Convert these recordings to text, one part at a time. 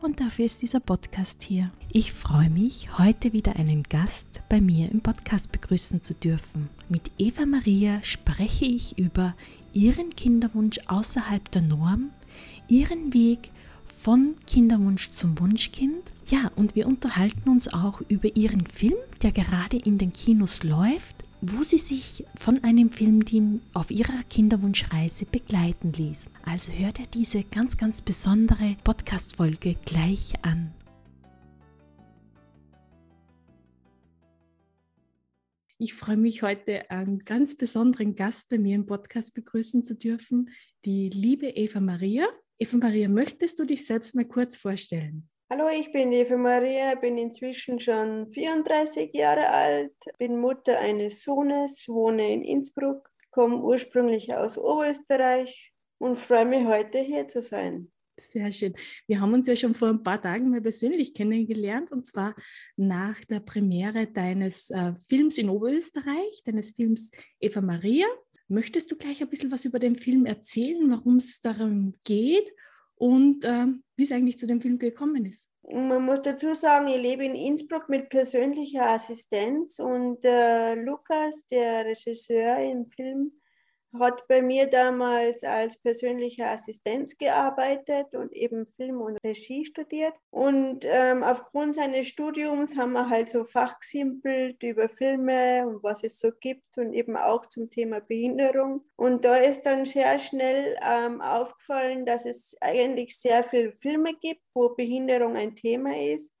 und dafür ist dieser Podcast hier. Ich freue mich, heute wieder einen Gast bei mir im Podcast begrüßen zu dürfen. Mit Eva Maria spreche ich über ihren Kinderwunsch außerhalb der Norm, ihren Weg von Kinderwunsch zum Wunschkind. Ja, und wir unterhalten uns auch über ihren Film, der gerade in den Kinos läuft wo sie sich von einem Filmteam auf ihrer Kinderwunschreise begleiten ließ. Also hört ihr diese ganz, ganz besondere Podcast-Folge gleich an. Ich freue mich heute, einen ganz besonderen Gast bei mir im Podcast begrüßen zu dürfen, die liebe Eva Maria. Eva Maria, möchtest du dich selbst mal kurz vorstellen? Hallo, ich bin Eva Maria, bin inzwischen schon 34 Jahre alt, bin Mutter eines Sohnes, wohne in Innsbruck, komme ursprünglich aus Oberösterreich und freue mich heute hier zu sein. Sehr schön. Wir haben uns ja schon vor ein paar Tagen mal persönlich kennengelernt und zwar nach der Premiere deines äh, Films in Oberösterreich, deines Films Eva Maria. Möchtest du gleich ein bisschen was über den Film erzählen, warum es darum geht und äh, wie es eigentlich zu dem Film gekommen ist. Man muss dazu sagen, ich lebe in Innsbruck mit persönlicher Assistenz und äh, Lukas, der Regisseur im Film, hat bei mir damals als persönliche Assistenz gearbeitet und eben Film und Regie studiert. Und ähm, aufgrund seines Studiums haben wir halt so fachgesimpelt über Filme und was es so gibt und eben auch zum Thema Behinderung. Und da ist dann sehr schnell ähm, aufgefallen, dass es eigentlich sehr viele Filme gibt, wo Behinderung ein Thema ist,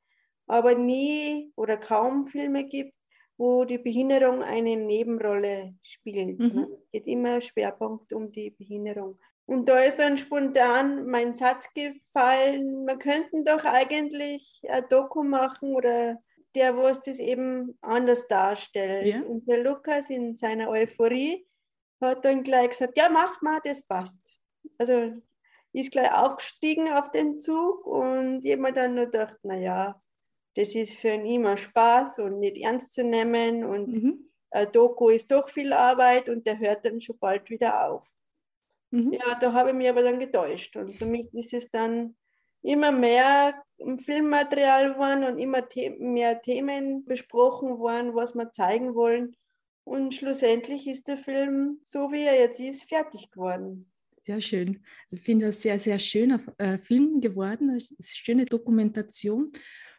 aber nie oder kaum Filme gibt, wo die Behinderung eine Nebenrolle spielt. Mhm. Ne? Es geht immer Schwerpunkt um die Behinderung. Und da ist dann spontan mein Satz gefallen, man könnte doch eigentlich ein Doku machen oder der, wo es das eben anders darstellt. Ja. Und der Lukas in seiner Euphorie hat dann gleich gesagt, ja, mach mal, das passt. Also ist gleich aufgestiegen auf den Zug und jemand dann nur gedacht, naja, das ist für ihn immer Spaß und nicht ernst zu nehmen und mhm. äh, Doku ist doch viel Arbeit und der hört dann schon bald wieder auf. Mhm. Ja, da habe ich mich aber dann getäuscht und somit ist es dann immer mehr Filmmaterial geworden und immer the mehr Themen besprochen worden, was wir zeigen wollen. Und schlussendlich ist der Film, so wie er jetzt ist, fertig geworden. Sehr schön. Also ich finde das sehr, sehr schöner äh, Film geworden, eine schöne Dokumentation.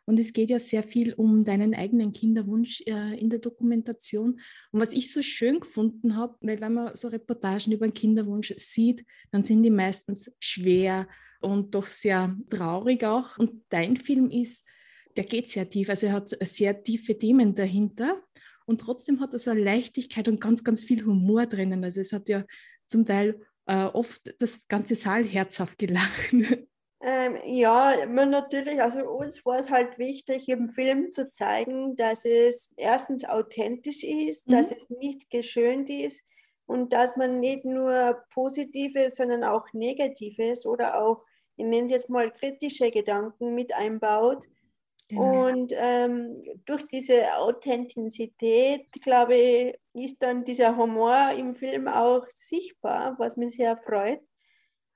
Und es geht ja sehr viel um deinen eigenen Kinderwunsch äh, in der Dokumentation. Und was ich so schön gefunden habe, weil wenn man so Reportagen über einen Kinderwunsch sieht, dann sind die meistens schwer und doch sehr traurig auch. Und dein Film ist, der geht sehr tief, also er hat sehr tiefe Themen dahinter. Und trotzdem hat er so eine Leichtigkeit und ganz, ganz viel Humor drinnen. Also es hat ja zum Teil äh, oft das ganze Saal herzhaft gelacht. Ähm, ja, man natürlich, also uns war es halt wichtig, im Film zu zeigen, dass es erstens authentisch ist, mhm. dass es nicht geschönt ist und dass man nicht nur Positives, sondern auch Negatives oder auch, ich nenne es jetzt mal kritische Gedanken mit einbaut. Genau. Und ähm, durch diese Authentizität, glaube ich, ist dann dieser Humor im Film auch sichtbar, was mich sehr freut.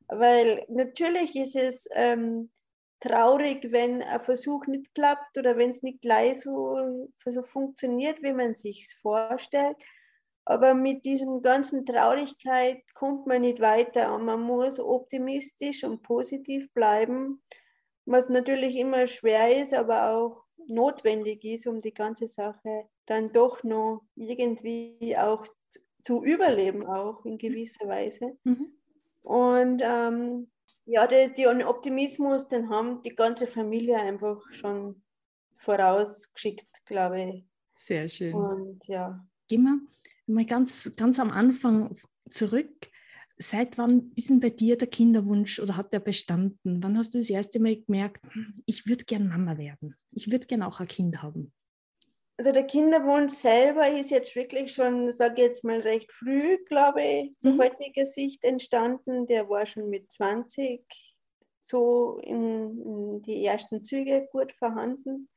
Weil natürlich ist es ähm, traurig, wenn ein Versuch nicht klappt oder wenn es nicht gleich so, so funktioniert, wie man sich vorstellt. Aber mit diesem ganzen Traurigkeit kommt man nicht weiter und man muss optimistisch und positiv bleiben, was natürlich immer schwer ist, aber auch notwendig ist, um die ganze Sache dann doch noch irgendwie auch zu überleben, auch in gewisser Weise. Mhm. Und ähm, ja, den, den Optimismus, den haben die ganze Familie einfach schon vorausgeschickt, glaube ich. Sehr schön. Und ja. Gehen wir mal ganz, ganz am Anfang zurück. Seit wann ist denn bei dir der Kinderwunsch oder hat der bestanden? Wann hast du das erste Mal gemerkt, hm, ich würde gern Mama werden? Ich würde gern auch ein Kind haben. Also der Kinderwunsch selber ist jetzt wirklich schon, sage ich jetzt mal, recht früh, glaube ich, zu mhm. heutiger Sicht entstanden. Der war schon mit 20 so in, in die ersten Züge gut vorhanden.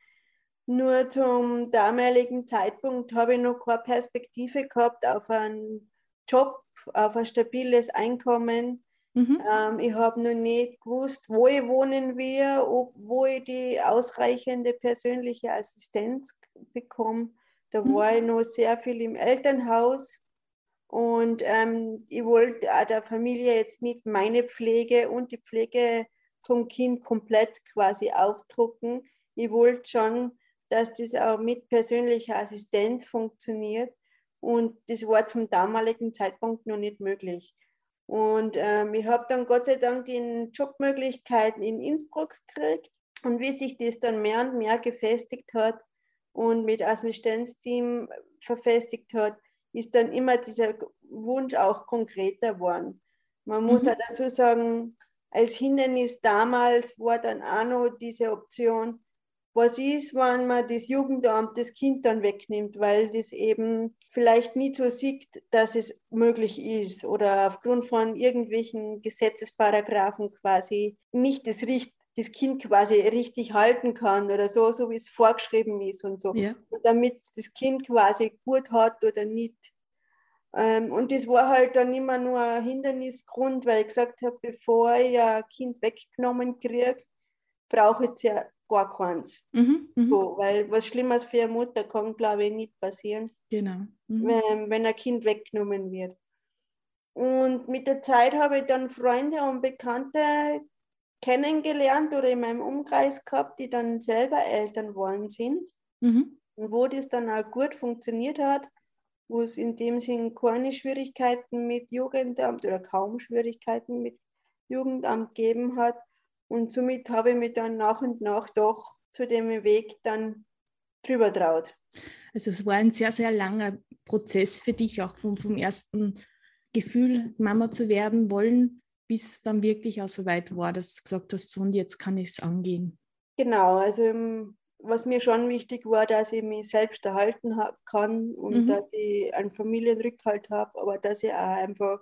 Nur zum damaligen Zeitpunkt habe ich noch keine Perspektive gehabt auf einen Job, auf ein stabiles Einkommen. Mhm. Ähm, ich habe noch nicht gewusst, wo ich wohnen will, ob, wo ich die ausreichende persönliche Assistenz bekomme. Da mhm. war ich noch sehr viel im Elternhaus und ähm, ich wollte auch der Familie jetzt nicht meine Pflege und die Pflege vom Kind komplett quasi aufdrucken. Ich wollte schon, dass das auch mit persönlicher Assistenz funktioniert. Und das war zum damaligen Zeitpunkt noch nicht möglich. Und ähm, ich habe dann Gott sei Dank die Jobmöglichkeiten in Innsbruck gekriegt. Und wie sich das dann mehr und mehr gefestigt hat und mit Assistenzteam verfestigt hat, ist dann immer dieser Wunsch auch konkreter geworden. Man muss mhm. auch dazu sagen, als Hindernis damals war dann auch noch diese Option, was ist, wenn man das Jugendamt das Kind dann wegnimmt, weil das eben vielleicht nie so sieht, dass es möglich ist oder aufgrund von irgendwelchen Gesetzesparagraphen quasi nicht das, das Kind quasi richtig halten kann oder so, so wie es vorgeschrieben ist und so. Ja. Und damit das Kind quasi gut hat oder nicht. Ähm, und das war halt dann immer nur ein Hindernisgrund, weil ich gesagt habe, bevor ich ein Kind weggenommen kriege, brauche ich ja gar keins. Mhm, mhm, so, weil was Schlimmes für eine Mutter kann, glaube ich, nicht passieren, genau. Mhm. wenn, wenn ein Kind weggenommen wird. Und mit der Zeit habe ich dann Freunde und Bekannte kennengelernt oder in meinem Umkreis gehabt, die dann selber Eltern worden sind. Mhm. Und wo das dann auch gut funktioniert hat wo es in dem Sinn keine Schwierigkeiten mit Jugendamt oder kaum Schwierigkeiten mit Jugendamt gegeben hat. Und somit habe ich mich dann nach und nach doch zu dem Weg dann drüber traut. Also es war ein sehr, sehr langer Prozess für dich, auch vom, vom ersten Gefühl, Mama zu werden wollen, bis dann wirklich auch so weit war, dass du gesagt hast, so und jetzt kann ich es angehen. Genau, also im was mir schon wichtig war, dass ich mich selbst erhalten kann und mhm. dass ich einen Familienrückhalt habe, aber dass ich auch einfach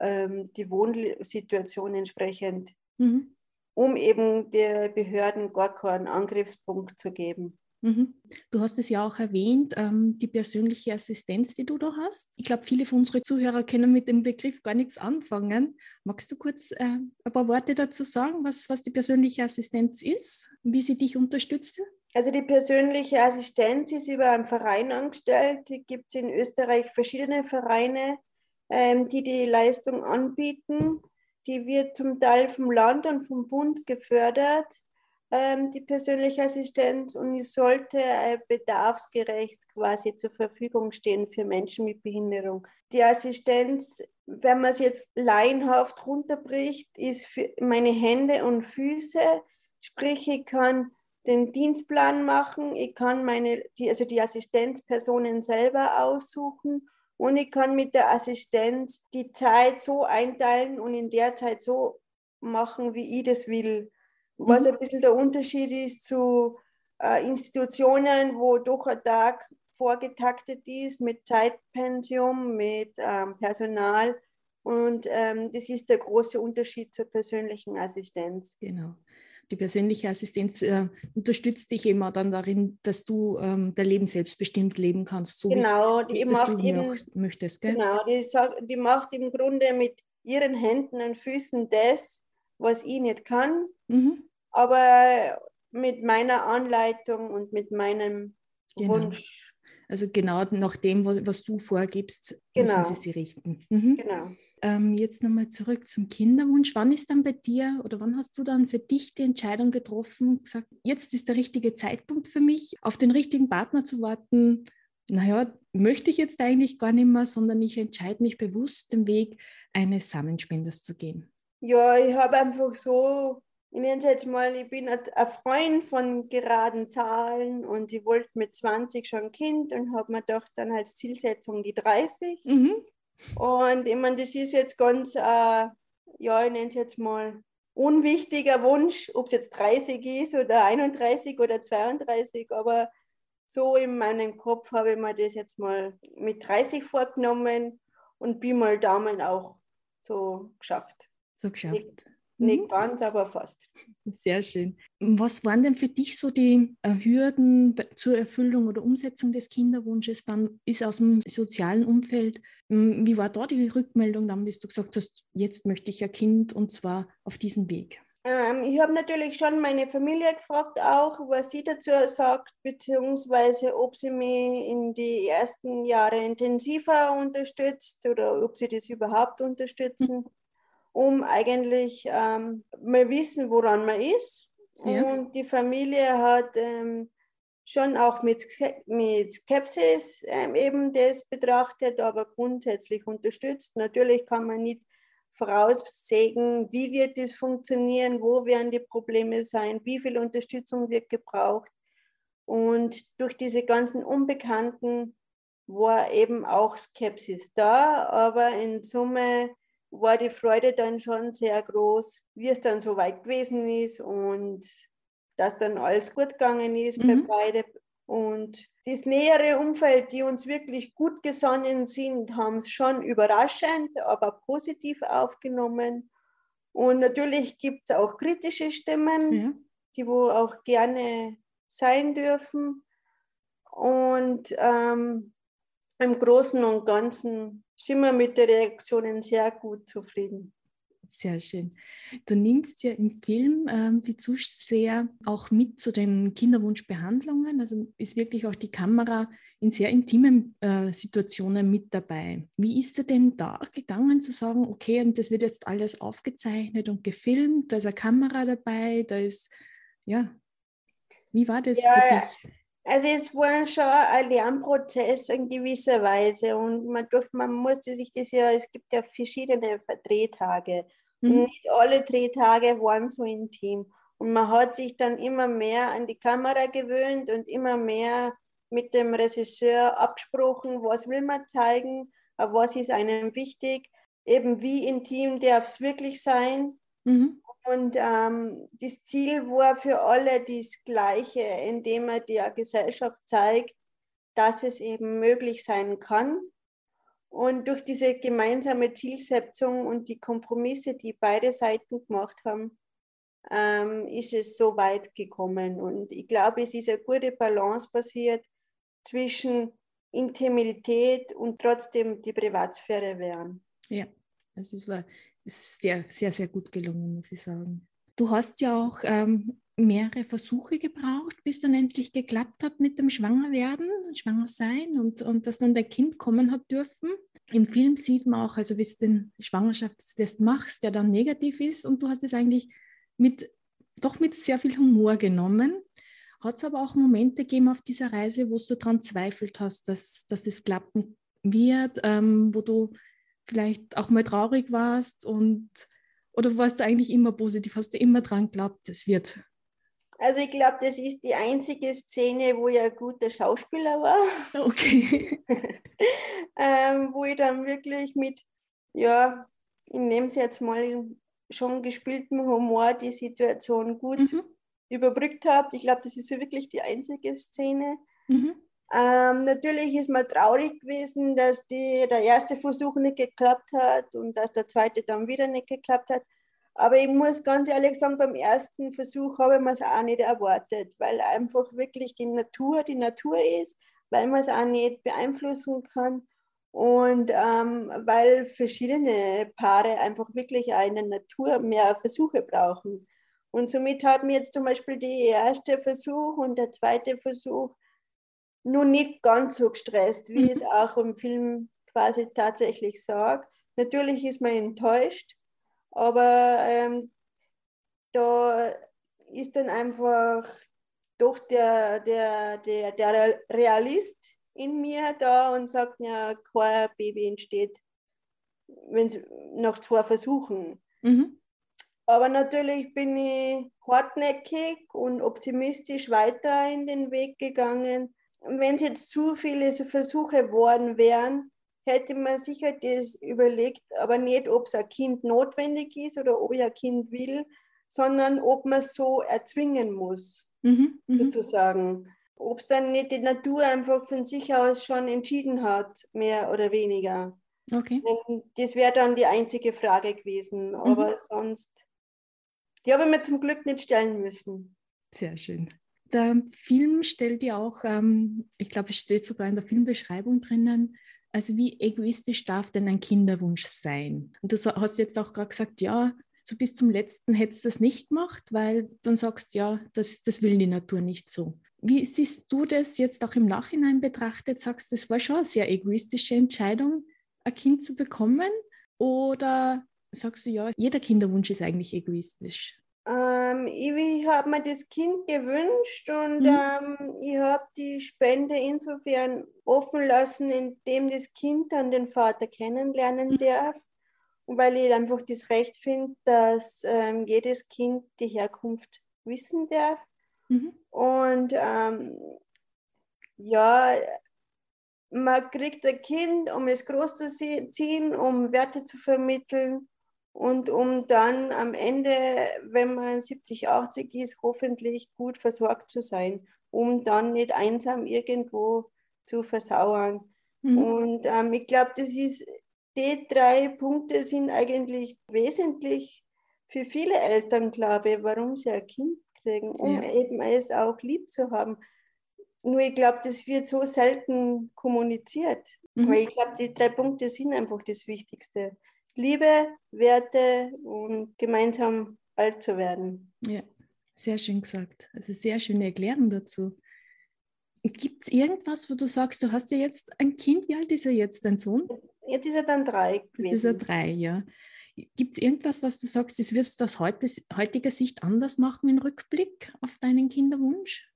ähm, die Wohnsituation entsprechend, mhm. Um eben der Behörden gar keinen Angriffspunkt zu geben. Mhm. Du hast es ja auch erwähnt, ähm, die persönliche Assistenz, die du da hast. Ich glaube, viele von unseren Zuhörern können mit dem Begriff gar nichts anfangen. Magst du kurz äh, ein paar Worte dazu sagen, was, was die persönliche Assistenz ist, wie sie dich unterstützt? Also die persönliche Assistenz ist über einen Verein angestellt. Die gibt es in Österreich verschiedene Vereine, ähm, die die Leistung anbieten. Die wird zum Teil vom Land und vom Bund gefördert, ähm, die persönliche Assistenz, und die sollte äh, bedarfsgerecht quasi zur Verfügung stehen für Menschen mit Behinderung. Die Assistenz, wenn man es jetzt laienhaft runterbricht, ist für meine Hände und Füße. Sprich, ich kann den Dienstplan machen, ich kann meine, die, also die Assistenzpersonen selber aussuchen und ich kann mit der Assistenz die Zeit so einteilen und in der Zeit so machen, wie ich das will. Was mhm. ein bisschen der Unterschied ist zu äh, Institutionen, wo doch ein Tag vorgetaktet ist mit Zeitpension, mit ähm, Personal. Und ähm, das ist der große Unterschied zur persönlichen Assistenz. Genau die persönliche Assistenz äh, unterstützt dich immer dann darin, dass du ähm, dein Leben selbstbestimmt leben kannst, so genau, wie es du eben, möchtest. Gell? Genau, die, die macht im Grunde mit ihren Händen und Füßen das, was ich nicht kann, mhm. aber mit meiner Anleitung und mit meinem genau. Wunsch. Also genau nach dem, was, was du vorgibst, genau. müssen sie sich richten. Mhm. Genau ähm, jetzt nochmal zurück zum Kinderwunsch. Wann ist dann bei dir oder wann hast du dann für dich die Entscheidung getroffen, gesagt, jetzt ist der richtige Zeitpunkt für mich, auf den richtigen Partner zu warten? Naja, möchte ich jetzt eigentlich gar nicht mehr, sondern ich entscheide mich bewusst, den Weg eines Samenspenders zu gehen. Ja, ich habe einfach so ich nenne es jetzt mal, ich bin ein Freund von geraden Zahlen und ich wollte mit 20 schon ein Kind und habe mir doch dann als Zielsetzung die 30. Mhm. Und ich meine, das ist jetzt ganz, äh, ja, ich nenne es jetzt mal unwichtiger Wunsch, ob es jetzt 30 ist oder 31 oder 32, aber so in meinem Kopf habe ich mir das jetzt mal mit 30 vorgenommen und bin mal Daumen auch so geschafft. So geschafft. Nicht mhm. ganz, aber fast. Sehr schön. Was waren denn für dich so die äh, Hürden zur Erfüllung oder Umsetzung des Kinderwunsches? Dann ist aus dem sozialen Umfeld, hm, wie war da die Rückmeldung dann, bis du gesagt hast, jetzt möchte ich ein Kind und zwar auf diesem Weg? Ähm, ich habe natürlich schon meine Familie gefragt, auch was sie dazu sagt, beziehungsweise ob sie mich in die ersten Jahre intensiver unterstützt oder ob sie das überhaupt unterstützen. Mhm um eigentlich ähm, mal wissen, woran man ist. Ja. Und die Familie hat ähm, schon auch mit, mit Skepsis ähm, eben das betrachtet, aber grundsätzlich unterstützt. Natürlich kann man nicht voraussägen, wie wird das funktionieren, wo werden die Probleme sein, wie viel Unterstützung wird gebraucht. Und durch diese ganzen Unbekannten war eben auch Skepsis da, aber in Summe war die Freude dann schon sehr groß, wie es dann so weit gewesen ist und dass dann alles gut gegangen ist mhm. bei beiden. Und das nähere Umfeld, die uns wirklich gut gesonnen sind, haben es schon überraschend, aber positiv aufgenommen. Und natürlich gibt es auch kritische Stimmen, ja. die wo auch gerne sein dürfen. Und ähm, im Großen und Ganzen sind wir mit den Reaktionen sehr gut zufrieden. Sehr schön. Du nimmst ja im Film ähm, die Zuseher auch mit zu den Kinderwunschbehandlungen. Also ist wirklich auch die Kamera in sehr intimen äh, Situationen mit dabei. Wie ist er denn da gegangen zu sagen, okay, und das wird jetzt alles aufgezeichnet und gefilmt, da ist eine Kamera dabei, da ist, ja, wie war das ja, für dich? Also es war schon ein Lernprozess in gewisser Weise und man, durch, man musste sich das ja, es gibt ja verschiedene Drehtage mhm. und nicht alle Drehtage waren so intim und man hat sich dann immer mehr an die Kamera gewöhnt und immer mehr mit dem Regisseur abgesprochen, was will man zeigen, was ist einem wichtig, eben wie intim darf es wirklich sein. Mhm. Und ähm, das Ziel war für alle das Gleiche, indem er der Gesellschaft zeigt, dass es eben möglich sein kann. Und durch diese gemeinsame Zielsetzung und die Kompromisse, die beide Seiten gemacht haben, ähm, ist es so weit gekommen. Und ich glaube, es ist eine gute Balance passiert zwischen Intimität und trotzdem die Privatsphäre wären. Ja, also es war ist sehr, sehr, sehr gut gelungen, muss ich sagen. Du hast ja auch ähm, mehrere Versuche gebraucht, bis dann endlich geklappt hat mit dem Schwangerwerden, Schwangersein und, und dass dann der Kind kommen hat dürfen. Im Film sieht man auch, also wie du den Schwangerschaftstest machst, der dann negativ ist und du hast es eigentlich mit, doch mit sehr viel Humor genommen. Hat es aber auch Momente gegeben auf dieser Reise, wo du daran zweifelt hast, dass, dass das klappen wird, ähm, wo du vielleicht auch mal traurig warst und oder warst du eigentlich immer positiv? Hast du immer dran geglaubt, es wird? Also ich glaube, das ist die einzige Szene, wo ich ein guter Schauspieler war. Okay. ähm, wo ich dann wirklich mit, ja, ich nehme es jetzt mal schon gespieltem Humor die Situation gut mhm. überbrückt habe. Ich glaube, das ist wirklich die einzige Szene. Mhm. Ähm, natürlich ist man traurig gewesen, dass die, der erste Versuch nicht geklappt hat und dass der zweite dann wieder nicht geklappt hat. Aber ich muss ganz ehrlich sagen, beim ersten Versuch habe ich es auch nicht erwartet, weil einfach wirklich die Natur die Natur ist, weil man es auch nicht beeinflussen kann und ähm, weil verschiedene Paare einfach wirklich auch in der Natur mehr Versuche brauchen. Und somit mir jetzt zum Beispiel der erste Versuch und der zweite Versuch nur nicht ganz so gestresst, wie mhm. es auch im Film quasi tatsächlich sagt. Natürlich ist man enttäuscht, aber ähm, da ist dann einfach doch der, der, der, der Realist in mir da und sagt, ja, kein Baby entsteht wenn nach zwei Versuchen. Mhm. Aber natürlich bin ich hartnäckig und optimistisch weiter in den Weg gegangen. Wenn es jetzt zu viele so Versuche worden wären, hätte man sicher das überlegt, aber nicht, ob es ein Kind notwendig ist oder ob ich ein Kind will, sondern ob man es so erzwingen muss, mhm, mhm. sozusagen. Ob es dann nicht die Natur einfach von sich aus schon entschieden hat, mehr oder weniger. Okay. Das wäre dann die einzige Frage gewesen, aber mhm. sonst die habe ich mir zum Glück nicht stellen müssen. Sehr schön. Der Film stellt ja auch, ähm, ich glaube, es steht sogar in der Filmbeschreibung drinnen, also wie egoistisch darf denn ein Kinderwunsch sein? Und du hast jetzt auch gerade gesagt, ja, so bis zum letzten hättest du das nicht gemacht, weil dann sagst, ja, das, das will die Natur nicht so. Wie siehst du das jetzt auch im Nachhinein betrachtet? Sagst, du, das war schon eine sehr egoistische Entscheidung, ein Kind zu bekommen? Oder sagst du, ja, jeder Kinderwunsch ist eigentlich egoistisch? Ähm, ich habe mir das Kind gewünscht und mhm. ähm, ich habe die Spende insofern offen lassen, indem das Kind dann den Vater kennenlernen mhm. darf. Und weil ich einfach das Recht finde, dass ähm, jedes Kind die Herkunft wissen darf. Mhm. Und ähm, ja, man kriegt ein Kind, um es groß zu ziehen, um Werte zu vermitteln und um dann am Ende, wenn man 70, 80 ist, hoffentlich gut versorgt zu sein, um dann nicht einsam irgendwo zu versauern. Mhm. Und ähm, ich glaube, das ist, die drei Punkte sind eigentlich wesentlich für viele Eltern, glaube ich, warum sie ein Kind kriegen, um ja. eben es auch lieb zu haben. Nur ich glaube, das wird so selten kommuniziert. Mhm. Weil ich glaube, die drei Punkte sind einfach das Wichtigste. Liebe, Werte und gemeinsam alt zu werden. Ja, sehr schön gesagt. Also sehr schöne Erklärung dazu. Gibt es irgendwas, wo du sagst, du hast ja jetzt ein Kind, wie alt ist er jetzt, dein Sohn? Jetzt ist er dann drei. Jetzt ist er drei, ja. Gibt es irgendwas, was du sagst, das wirst du aus heutiger Sicht anders machen im Rückblick auf deinen Kinderwunsch?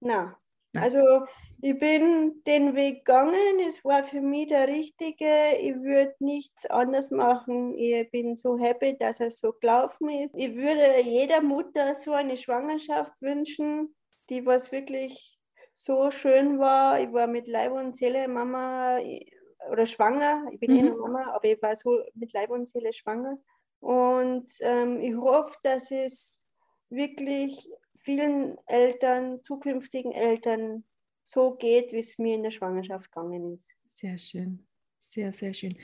Na, also ich bin den Weg gegangen, es war für mich der richtige, ich würde nichts anders machen. Ich bin so happy, dass es so gelaufen ist. Ich würde jeder Mutter so eine Schwangerschaft wünschen, die was wirklich so schön war. Ich war mit Leib und Seele Mama oder schwanger. Ich bin mhm. eh eine Mama, aber ich war so mit Leib und Seele schwanger. Und ähm, ich hoffe, dass es wirklich vielen Eltern, zukünftigen Eltern so geht, wie es mir in der Schwangerschaft gegangen ist. Sehr schön. Sehr, sehr schön.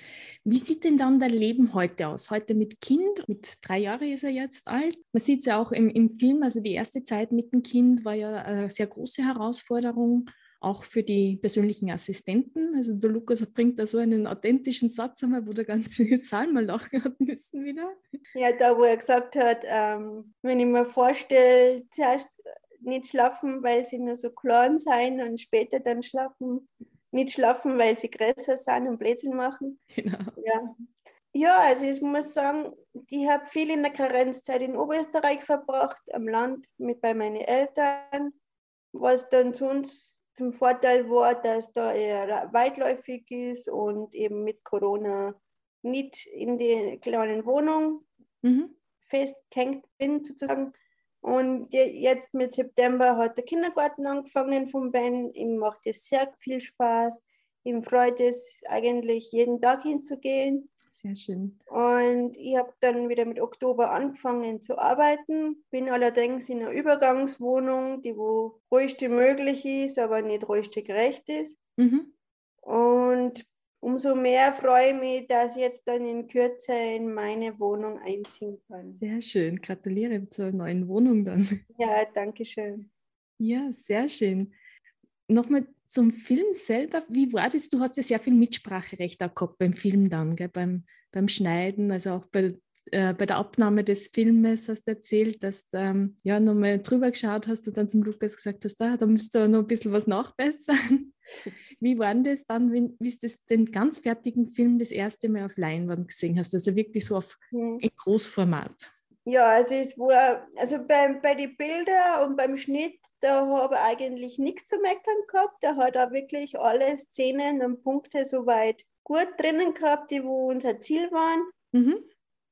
Wie sieht denn dann dein Leben heute aus? Heute mit Kind, mit drei Jahren ist er jetzt alt. Man sieht es ja auch im, im Film, also die erste Zeit mit dem Kind war ja eine sehr große Herausforderung auch für die persönlichen Assistenten. Also der Lukas bringt da so einen authentischen Satz einmal, wo der ganze Saal mal lachen hat müssen wieder. Ja, da wo er gesagt hat, ähm, wenn ich mir vorstelle, zuerst nicht schlafen, weil sie nur so klein sein und später dann schlafen, nicht schlafen, weil sie größer sind und Blödsinn machen. Genau. Ja. ja, also ich muss sagen, ich habe viel in der Karenzzeit in Oberösterreich verbracht, am Land mit bei meinen Eltern, was dann sonst zum Vorteil war, dass da eher weitläufig ist und eben mit Corona nicht in die kleinen Wohnung mhm. festgehängt bin sozusagen. Und jetzt mit September hat der Kindergarten angefangen von Ben. Ihm macht es sehr viel Spaß. Ihm freut es eigentlich jeden Tag hinzugehen. Sehr schön. Und ich habe dann wieder mit Oktober angefangen zu arbeiten, bin allerdings in einer Übergangswohnung, die wo ruhigste möglich ist, aber nicht ruhigste gerecht ist. Mhm. Und umso mehr freue ich mich, dass ich jetzt dann in Kürze in meine Wohnung einziehen kann. Sehr schön. Gratuliere zur neuen Wohnung dann. Ja, danke schön. Ja, sehr schön. Nochmal zum Film selber, wie war das? Du hast ja sehr viel Mitspracherecht auch gehabt beim Film dann, gell? Beim, beim Schneiden, also auch bei, äh, bei der Abnahme des Filmes hast du erzählt, dass du ähm, ja nochmal drüber geschaut hast und dann zum Lukas gesagt hast, da, da musst du noch ein bisschen was nachbessern. wie war denn das dann, wie, wie du den ganz fertigen Film das erste Mal auf Leinwand gesehen hast, also wirklich so auf mhm. in Großformat? Ja, also es war, also bei, bei den Bildern und beim Schnitt, da habe ich eigentlich nichts zu meckern gehabt. Da hat er wirklich alle Szenen und Punkte soweit gut drinnen gehabt, die wo unser Ziel waren. Mhm.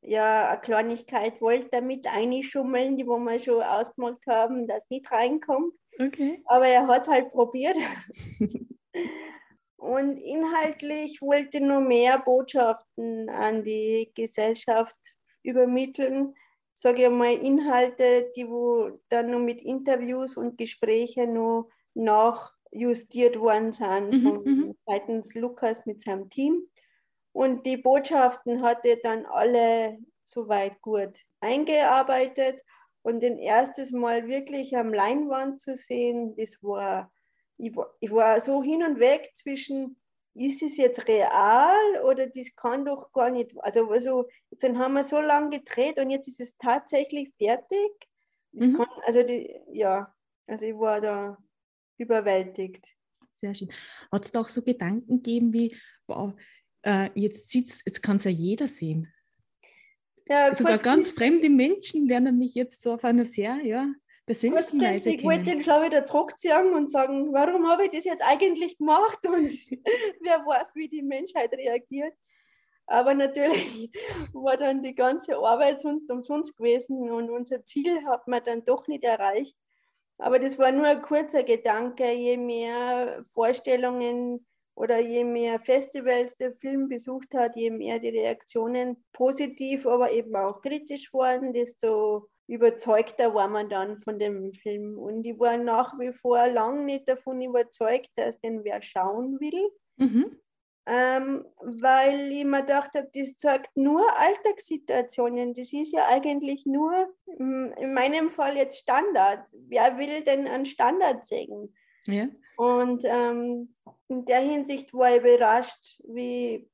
ja, eine Kleinigkeit wollte damit einschummeln, die wo wir schon ausgemacht haben, dass nicht reinkommt. Okay. Aber er hat es halt probiert. Und inhaltlich wollte nur mehr Botschaften an die Gesellschaft übermitteln. Sage ich mal, Inhalte, die wo dann nur mit Interviews und Gesprächen nur nachjustiert worden sind Mhm, von mhm. seitens Lukas mit seinem Team. Und die Botschaften hat er dann alle soweit gut eingearbeitet. Und den erstes Mal wirklich am Leinwand zu sehen, das war, ich war, ich war so hin und weg zwischen, ist es jetzt real oder das kann doch gar nicht, also, also dann haben wir so lange gedreht und jetzt ist es tatsächlich fertig. Mhm. kann, also die, ja, also ich war da überwältigt. Sehr schön. Hat es da auch so Gedanken gegeben wie, wow, äh, jetzt sieht's, jetzt kann es ja jeder sehen. Ja, Sogar ganz fremde Menschen lernen mich jetzt so auf einer sehr ja, persönlichen Weise Kurzfristig wollte ich kennen. den schon wieder zurückziehen und sagen, warum habe ich das jetzt eigentlich gemacht und wer weiß, wie die Menschheit reagiert. Aber natürlich war dann die ganze Arbeit sonst umsonst gewesen und unser Ziel hat man dann doch nicht erreicht. Aber das war nur ein kurzer Gedanke. Je mehr Vorstellungen oder je mehr Festivals der Film besucht hat, je mehr die Reaktionen positiv, aber eben auch kritisch waren, desto überzeugter war man dann von dem Film. Und ich war nach wie vor lang nicht davon überzeugt, dass den wer schauen will, Mhm. ähm, weil ich mir gedacht habe, das zeigt nur Alltagssituationen. Das ist ja eigentlich nur, mm, in meinem Fall jetzt Standard. Wer will denn einen Standard sehen? Ja. Und ähm, in der Hinsicht war ich überrascht, wie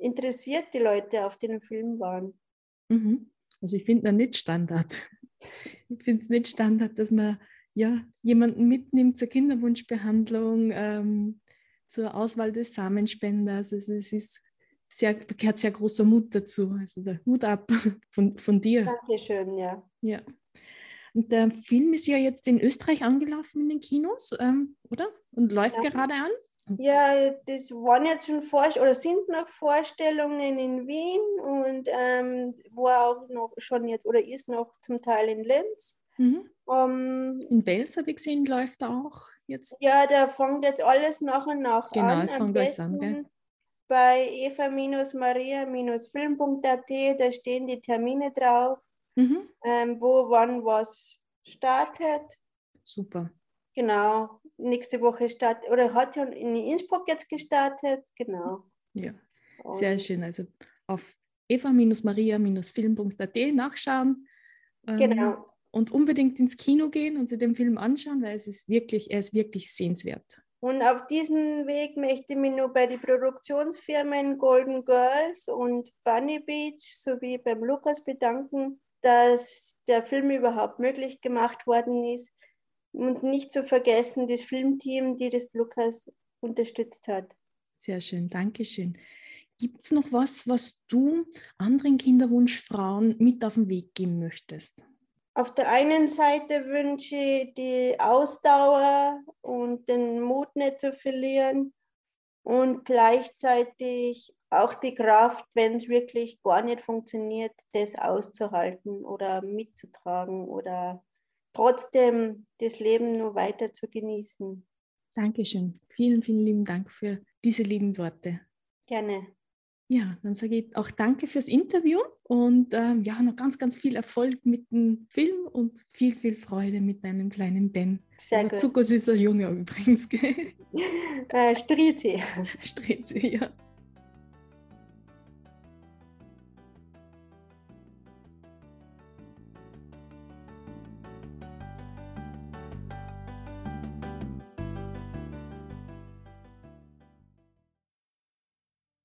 interessiert die Leute auf den Film waren. Mhm. Also ich finde das nicht Standard. Ich finde es nicht Standard, dass man ja, jemanden mitnimmt zur Kinderwunschbehandlung, ähm, zur Auswahl des Samenspenders. Also es ist sehr, da gehört sehr großer Mut dazu. Also der Hut ab von, von dir. Dankeschön, ja. Ja. Und der Film ist ja jetzt in Österreich angelaufen in den Kinos, ähm, oder? Und läuft Ja. gerade an. Ja, das waren jetzt schon Vor oder sind noch Vorstellungen in Wien und ähm, war auch noch schon jetzt oder ist noch zum Teil in Linz. Mhm. Ähm, In Wels habe ich gesehen, läuft auch jetzt. ja, da fängt jetzt alles nach und nach Genau, an. es Am fängt alles an, gell? Bei eva-maria-film.at, da stehen die Termine drauf, Mhm. ähm, wo wann was startet. Super. Genau, nächste Woche startet, oder hat ja in Innsbruck jetzt gestartet, genau. Ja, sehr schön. Also auf eva-maria-film.at nachschauen. ähm, Genau. Und unbedingt ins Kino gehen und sich den Film anschauen, weil es ist wirklich, er ist wirklich sehenswert. Und auf diesem Weg möchte ich mich nur bei den Produktionsfirmen Golden Girls und Bunny Beach sowie beim Lukas bedanken, dass der Film überhaupt möglich gemacht worden ist. Und nicht zu vergessen das Filmteam, die das Lukas unterstützt hat. Sehr schön, Dankeschön. Gibt es noch was, was du anderen Kinderwunschfrauen mit auf den Weg geben möchtest? Auf der einen Seite wünsche ich die Ausdauer und den Mut nicht zu verlieren und gleichzeitig auch die Kraft, wenn es wirklich gar nicht funktioniert, das auszuhalten oder mitzutragen oder trotzdem das Leben nur weiter zu genießen. Dankeschön. Vielen, vielen lieben Dank für diese lieben Worte. Gerne. Ja, dann sage ich auch danke fürs Interview und ähm, ja, noch ganz, ganz viel Erfolg mit dem Film und viel, viel Freude mit deinem kleinen Ben. Sehr Also gut. zuckersüßer Junge übrigens, gell? Äh, Strizi. Strezi, ja.